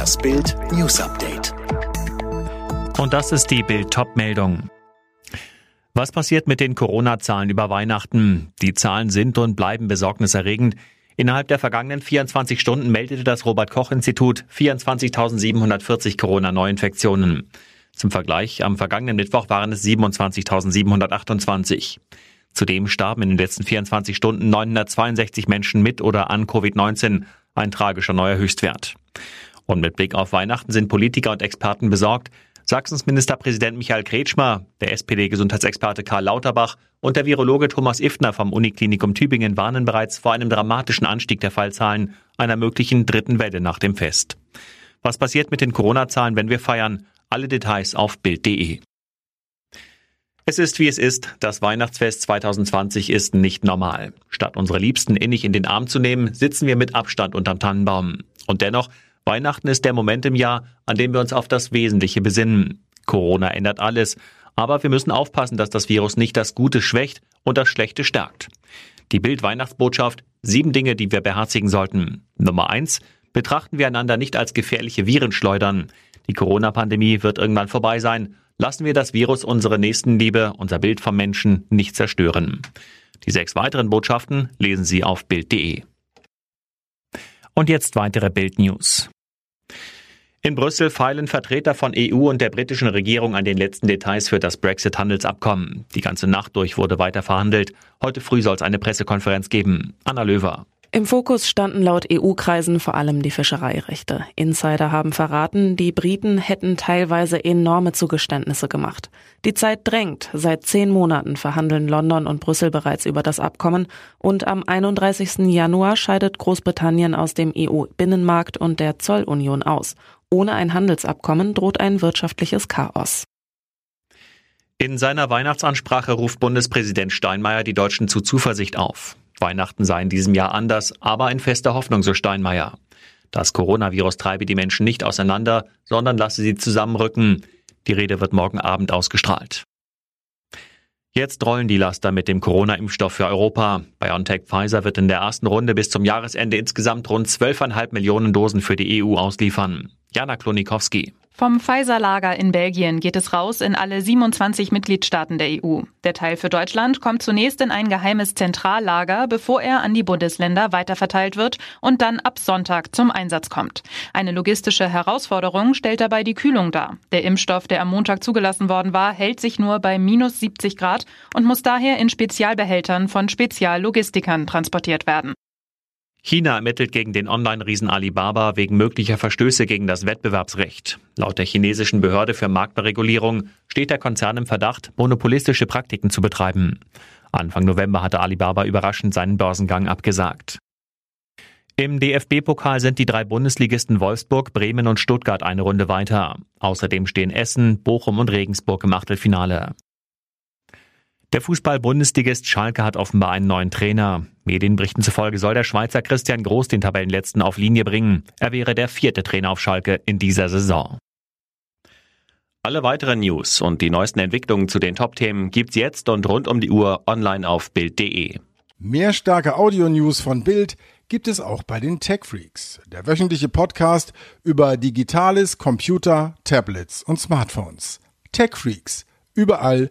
Das Bild News Update. Und das ist die Bild Top-Meldung. Was passiert mit den Corona-Zahlen über Weihnachten? Die Zahlen sind und bleiben besorgniserregend. Innerhalb der vergangenen 24 Stunden meldete das Robert-Koch-Institut 24.740 Corona-Neuinfektionen. Zum Vergleich, am vergangenen Mittwoch waren es 27.728. Zudem starben in den letzten 24 Stunden 962 Menschen mit oder an Covid-19, ein tragischer neuer Höchstwert. Und mit Blick auf Weihnachten sind Politiker und Experten besorgt. Sachsens Ministerpräsident Michael Kretschmer, der SPD-Gesundheitsexperte Karl Lauterbach und der Virologe Thomas Iftner vom Uniklinikum Tübingen warnen bereits vor einem dramatischen Anstieg der Fallzahlen einer möglichen dritten Welle nach dem Fest. Was passiert mit den Corona-Zahlen, wenn wir feiern? Alle Details auf Bild.de. Es ist wie es ist. Das Weihnachtsfest 2020 ist nicht normal. Statt unsere Liebsten innig in den Arm zu nehmen, sitzen wir mit Abstand unterm Tannenbaum. Und dennoch, Weihnachten ist der Moment im Jahr, an dem wir uns auf das Wesentliche besinnen. Corona ändert alles. Aber wir müssen aufpassen, dass das Virus nicht das Gute schwächt und das Schlechte stärkt. Die Bild-Weihnachtsbotschaft, sieben Dinge, die wir beherzigen sollten. Nummer eins, betrachten wir einander nicht als gefährliche Virenschleudern. Die Corona-Pandemie wird irgendwann vorbei sein. Lassen wir das Virus unsere Nächstenliebe, unser Bild vom Menschen nicht zerstören. Die sechs weiteren Botschaften lesen Sie auf Bild.de. Und jetzt weitere Bild-News. In Brüssel feilen Vertreter von EU und der britischen Regierung an den letzten Details für das Brexit-Handelsabkommen. Die ganze Nacht durch wurde weiter verhandelt. Heute früh soll es eine Pressekonferenz geben. Anna Löwer. Im Fokus standen laut EU-Kreisen vor allem die Fischereirechte. Insider haben verraten, die Briten hätten teilweise enorme Zugeständnisse gemacht. Die Zeit drängt. Seit zehn Monaten verhandeln London und Brüssel bereits über das Abkommen und am 31. Januar scheidet Großbritannien aus dem EU-Binnenmarkt und der Zollunion aus. Ohne ein Handelsabkommen droht ein wirtschaftliches Chaos. In seiner Weihnachtsansprache ruft Bundespräsident Steinmeier die Deutschen zu Zuversicht auf. Weihnachten sei in diesem Jahr anders, aber in fester Hoffnung, so Steinmeier. Das Coronavirus treibe die Menschen nicht auseinander, sondern lasse sie zusammenrücken. Die Rede wird morgen Abend ausgestrahlt. Jetzt rollen die Laster mit dem Corona-Impfstoff für Europa. BioNTech Pfizer wird in der ersten Runde bis zum Jahresende insgesamt rund 12,5 Millionen Dosen für die EU ausliefern. Jana Klonikowski. Vom Pfizer-Lager in Belgien geht es raus in alle 27 Mitgliedstaaten der EU. Der Teil für Deutschland kommt zunächst in ein geheimes Zentrallager, bevor er an die Bundesländer weiterverteilt wird und dann ab Sonntag zum Einsatz kommt. Eine logistische Herausforderung stellt dabei die Kühlung dar. Der Impfstoff, der am Montag zugelassen worden war, hält sich nur bei minus 70 Grad und muss daher in Spezialbehältern von Speziallogistikern transportiert werden. China ermittelt gegen den Online-Riesen Alibaba wegen möglicher Verstöße gegen das Wettbewerbsrecht. Laut der chinesischen Behörde für Marktberegulierung steht der Konzern im Verdacht, monopolistische Praktiken zu betreiben. Anfang November hatte Alibaba überraschend seinen Börsengang abgesagt. Im DFB-Pokal sind die drei Bundesligisten Wolfsburg, Bremen und Stuttgart eine Runde weiter. Außerdem stehen Essen, Bochum und Regensburg im Achtelfinale. Der Fußball-Bundesligist Schalke hat offenbar einen neuen Trainer. Medienberichten zufolge soll der Schweizer Christian Groß den Tabellenletzten auf Linie bringen. Er wäre der vierte Trainer auf Schalke in dieser Saison. Alle weiteren News und die neuesten Entwicklungen zu den Top-Themen gibt's jetzt und rund um die Uhr online auf Bild.de. Mehr starke Audio-News von Bild gibt es auch bei den Tech Freaks, der wöchentliche Podcast über Digitales, Computer, Tablets und Smartphones. Tech Freaks, überall,